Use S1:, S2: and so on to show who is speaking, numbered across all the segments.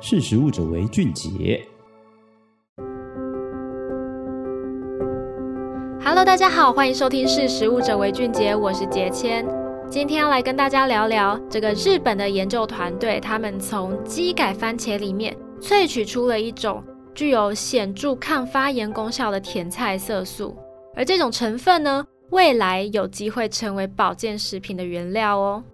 S1: 识食物者为俊杰。
S2: Hello，大家好，欢迎收听《识食物者为俊杰》，我是杰谦。今天要来跟大家聊聊这个日本的研究团队，他们从基改番茄里面萃取出了一种具有显著抗发炎功效的甜菜色素，而这种成分呢，未来有机会成为保健食品的原料哦。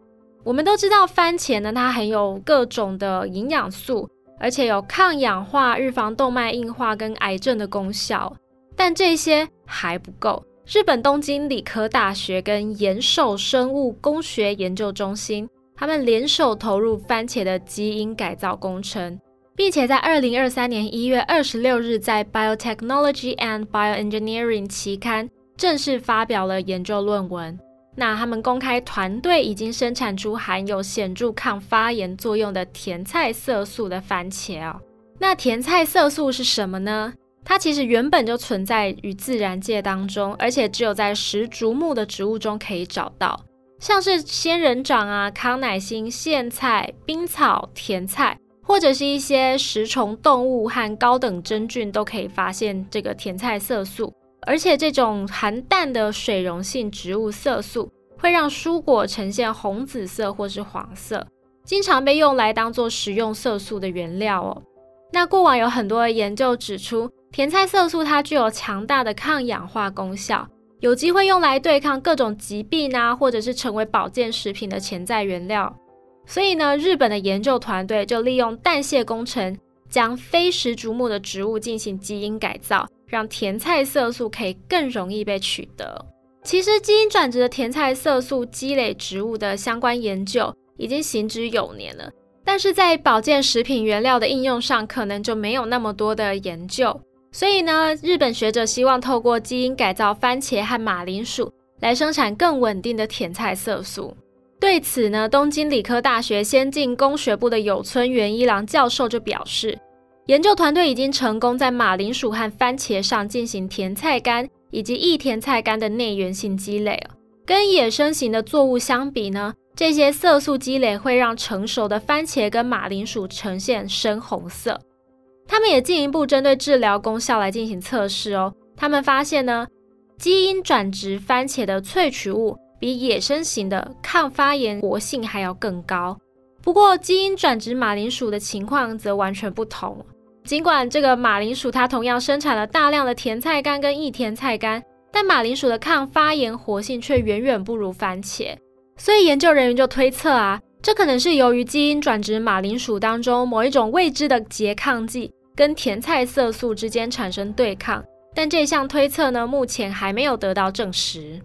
S2: 我们都知道番茄呢，它含有各种的营养素。而且有抗氧化、预防动脉硬化跟癌症的功效，但这些还不够。日本东京理科大学跟岩手生物工学研究中心，他们联手投入番茄的基因改造工程，并且在二零二三年一月二十六日，在《Biotechnology and Bioengineering》期刊正式发表了研究论文。那他们公开团队已经生产出含有显著抗发炎作用的甜菜色素的番茄哦。那甜菜色素是什么呢？它其实原本就存在于自然界当中，而且只有在石竹目的植物中可以找到，像是仙人掌啊、康乃馨、苋菜、冰草、甜菜，或者是一些食虫动物和高等真菌都可以发现这个甜菜色素。而且这种含氮的水溶性植物色素会让蔬果呈现红紫色或是黄色，经常被用来当做食用色素的原料哦。那过往有很多的研究指出，甜菜色素它具有强大的抗氧化功效，有机会用来对抗各种疾病啊，或者是成为保健食品的潜在原料。所以呢，日本的研究团队就利用代谢工程，将非食竹目的植物进行基因改造。让甜菜色素可以更容易被取得。其实，基因转植的甜菜色素积累植物的相关研究已经行之有年了，但是在保健食品原料的应用上，可能就没有那么多的研究。所以呢，日本学者希望透过基因改造番茄和马铃薯来生产更稳定的甜菜色素。对此呢，东京理科大学先进工学部的有村元一郎教授就表示。研究团队已经成功在马铃薯和番茄上进行甜菜苷以及异甜菜苷的内源性积累。跟野生型的作物相比呢，这些色素积累会让成熟的番茄跟马铃薯呈现深红色。他们也进一步针对治疗功效来进行测试哦。他们发现呢，基因转植番茄的萃取物比野生型的抗发炎活性还要更高。不过，基因转植马铃薯的情况则完全不同。尽管这个马铃薯它同样生产了大量的甜菜苷跟异甜菜苷，但马铃薯的抗发炎活性却远远不如番茄。所以研究人员就推测啊，这可能是由于基因转植马铃薯当中某一种未知的拮抗剂跟甜菜色素之间产生对抗。但这项推测呢，目前还没有得到证实。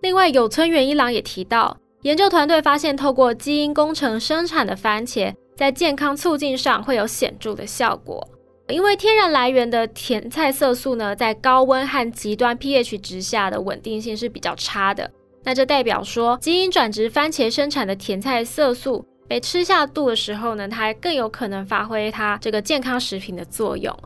S2: 另外，有村元一郎也提到，研究团队发现透过基因工程生产的番茄在健康促进上会有显著的效果。因为天然来源的甜菜色素呢，在高温和极端 pH 值下的稳定性是比较差的。那这代表说，基因转植番茄生产的甜菜色素被吃下肚的时候呢，它还更有可能发挥它这个健康食品的作用。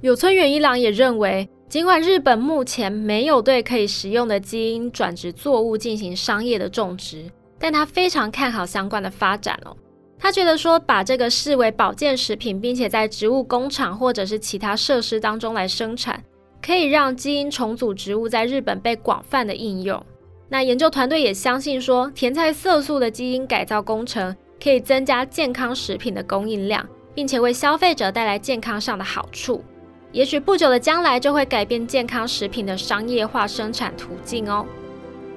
S2: 有村元一郎也认为，尽管日本目前没有对可以食用的基因转植作物进行商业的种植，但他非常看好相关的发展哦。他觉得说，把这个视为保健食品，并且在植物工厂或者是其他设施当中来生产，可以让基因重组植物在日本被广泛的应用。那研究团队也相信说，甜菜色素的基因改造工程可以增加健康食品的供应量，并且为消费者带来健康上的好处。也许不久的将来就会改变健康食品的商业化生产途径哦。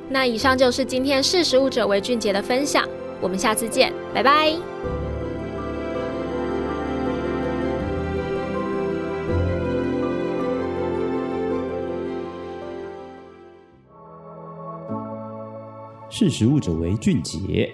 S2: 那以上就是今天识食物者为俊杰的分享。我们下次见，拜拜。
S1: 识时务者为俊杰。